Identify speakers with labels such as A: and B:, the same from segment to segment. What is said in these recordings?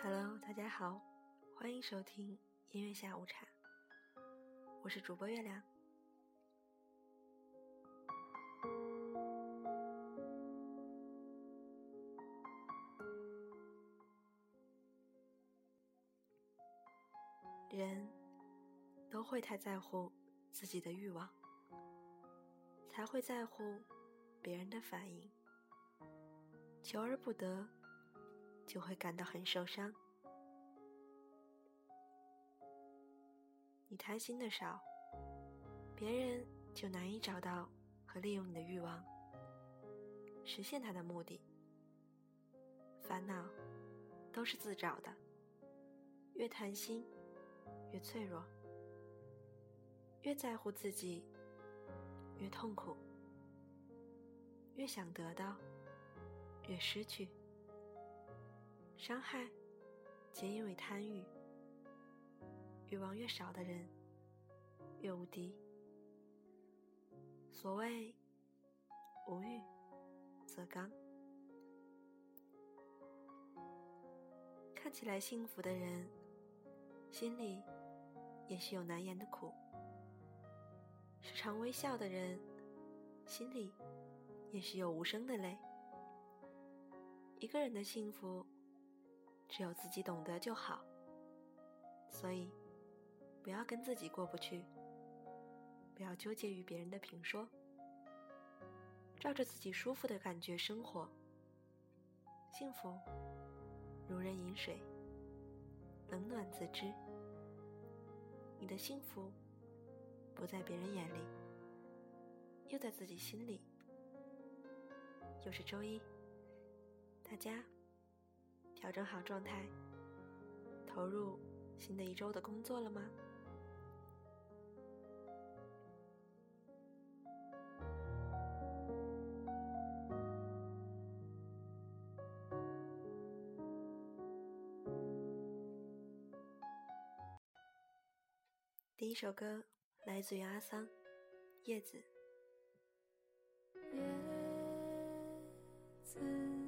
A: 大家好，欢迎收听音乐下午茶，我是主播月亮。人都会太在乎自己的欲望，才会在乎别人的反应，求而不得，就会感到很受伤。你贪心的少，别人就难以找到和利用你的欲望，实现他的目的。烦恼都是自找的，越贪心越脆弱，越在乎自己越痛苦，越想得到越失去，伤害皆因为贪欲。欲望越少的人，越无敌。所谓无欲则刚。看起来幸福的人，心里也是有难言的苦；时常微笑的人，心里也是有无声的泪。一个人的幸福，只有自己懂得就好。所以。不要跟自己过不去，不要纠结于别人的评说，照着自己舒服的感觉生活。幸福如人饮水，冷暖自知。你的幸福不在别人眼里，又在自己心里。又是周一，大家调整好状态，投入新的一周的工作了吗？第一首歌来自于阿桑，《叶子》。
B: 叶子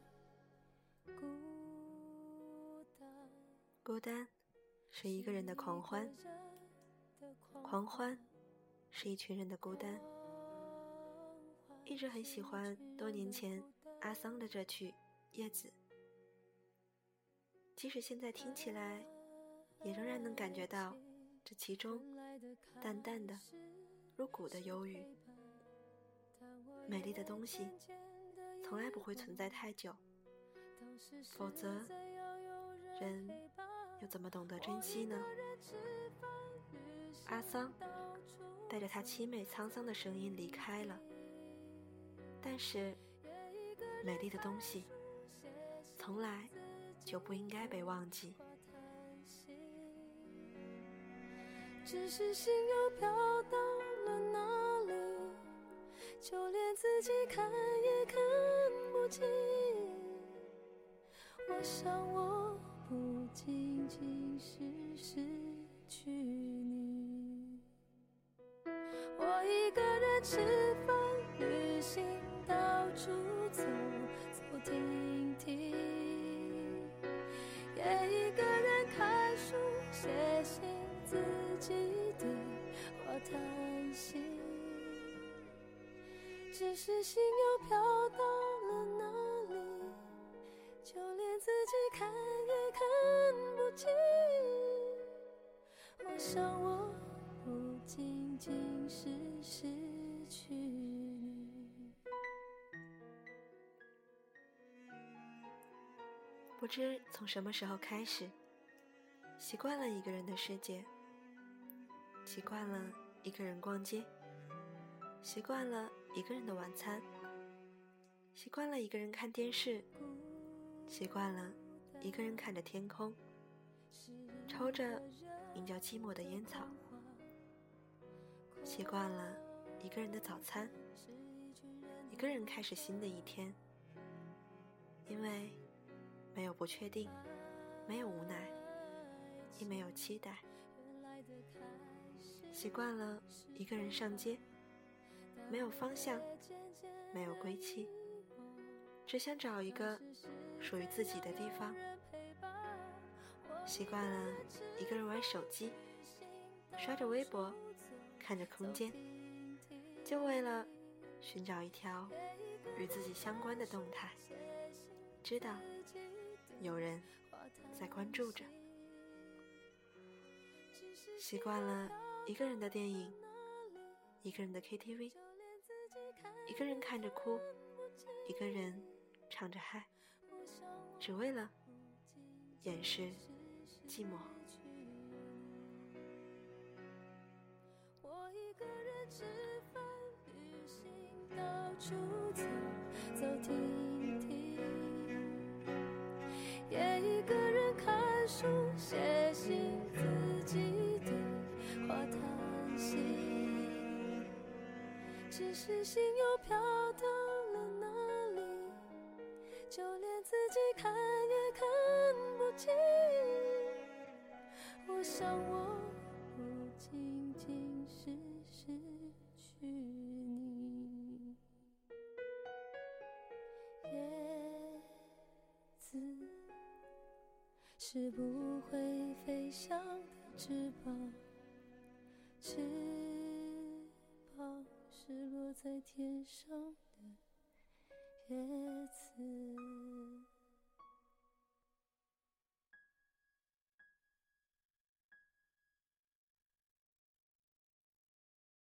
B: 孤单
A: 是一个人的狂欢，狂欢是一群人的孤单。一直很喜欢多年前阿桑的这曲《叶子》，即使现在听起来，也仍然能感觉到。这其中淡淡的、入骨的忧郁。美丽的东西从来不会存在太久，否则人又怎么懂得珍惜呢？阿桑带着他凄美沧桑的声音离开了，但是美丽的东西从来就不应该被忘记。
B: 只是心又飘到了哪里，就连自己看也看不清。我想我不仅仅是失去你，我一个人吃饭、旅行、到处走走停停，也一个人看书、写信。自己对我叹息，只是心想我不仅仅是失去，
A: 不知从什么时候开始，习惯了一个人的世界。习惯了一个人逛街，习惯了一个人的晚餐，习惯了一个人看电视，习惯了一个人看着天空，抽着名叫寂寞的烟草，习惯了一个人的早餐，一个人开始新的一天，因为没有不确定，没有无奈，亦没有期待，习惯了一个人上街，没有方向，没有归期，只想找一个属于自己的地方。习惯了一个人玩手机，刷着微博，看着空间，就为了寻找一条与自己相关的动态，知道有人在关注着。习惯了一个人的电影，一个人的 KTV，一个人看着哭，一个人唱着嗨，只为了掩饰。寂寞。
B: 我一个人吃饭、旅行、到处走走停停，也一个人看书、写信，自己对话叹息。只是心又飘到了哪里，就连自己看我想，我不仅仅是失去你。叶子是不会飞翔的翅膀，翅膀是落在天上的叶子。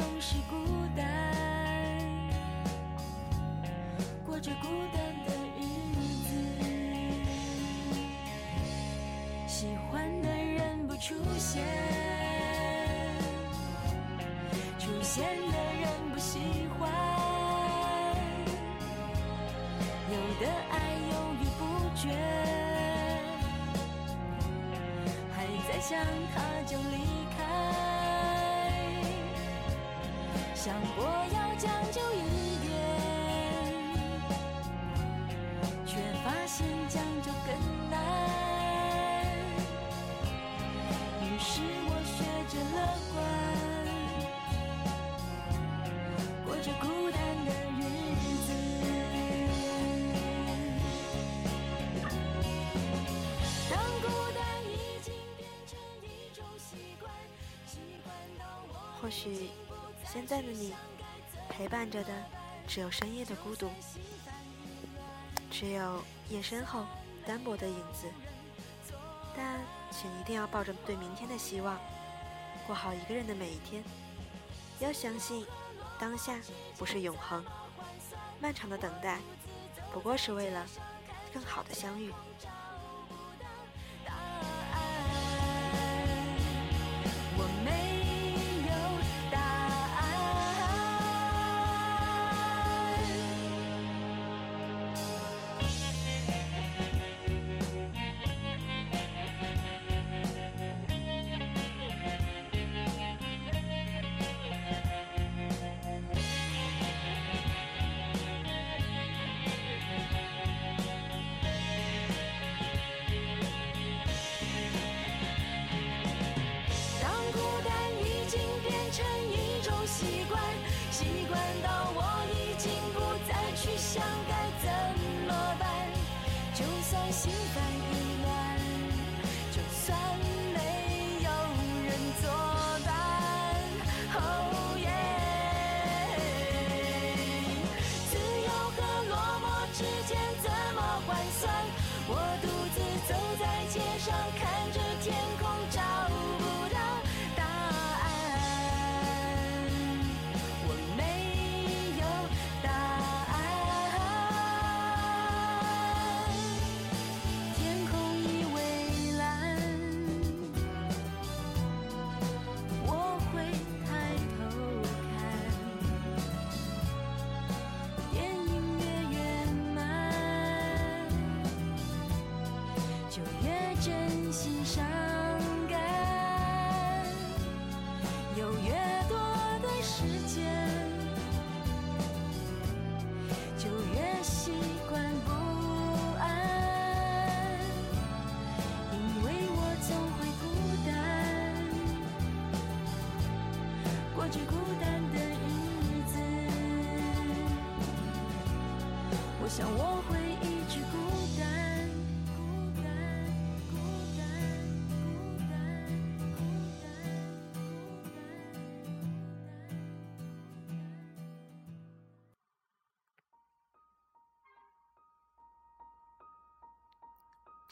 B: 总是孤单，过着孤单的日子。喜欢的人不出现，出现的人不喜欢，有的爱犹豫不决，还在想他就离想过要将就一点，却发现将就更难。于是我学着乐观，过着孤单的日子。当孤单已经变成一种习惯，习惯到我
A: 或许现在的你陪伴着的只有深夜的孤独，只有夜深后单薄的影子。但请一定要抱着对明天的希望，过好一个人的每一天。要相信，当下不是永恒，漫长的等待不过是为了更好的相遇。
B: 习惯到我已经不再去想该怎么办就算心烦意乱就算真心伤。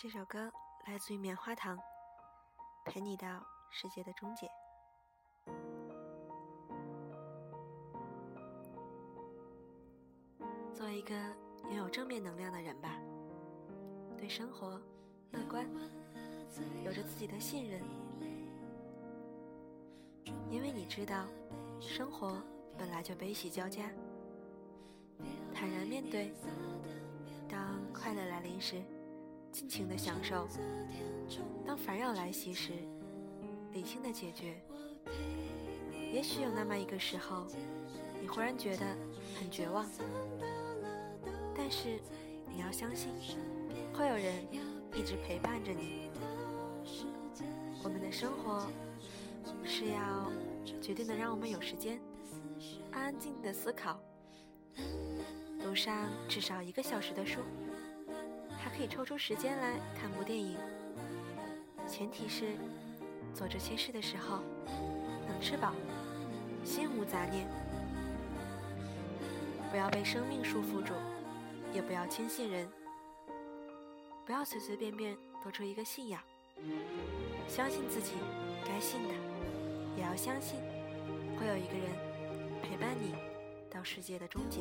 A: 这首歌来自于棉花糖，陪你到世界的终结。做一个拥有正面能量的人吧，对生活乐观，有着自己的信任，因为你知道，生活本来就悲喜交加，坦然面对。当快乐来临时，尽情的享受；当烦扰来袭时，理性的解决。也许有那么一个时候，你忽然觉得很绝望，但是你要相信，会有人一直陪伴着你。我们的生活是要决定的，让我们有时间安安静静的思考，读上至少一个小时的书。可以抽出时间来看部电影，前提是做这些事的时候能吃饱，心无杂念，不要被生命束缚住，也不要轻信人，不要随随便便做出一个信仰，相信自己该信的，也要相信会有一个人陪伴你到世界的终结。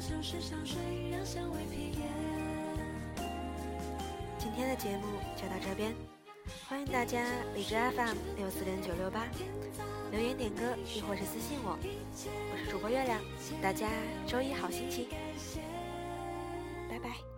B: 像是香水一样香味披耶。
A: 今天的节目就到这边，欢迎大家荔枝 FM 六四零九六八留言点歌，亦或是私信我。我是主播月亮，大家周一好心情，拜拜。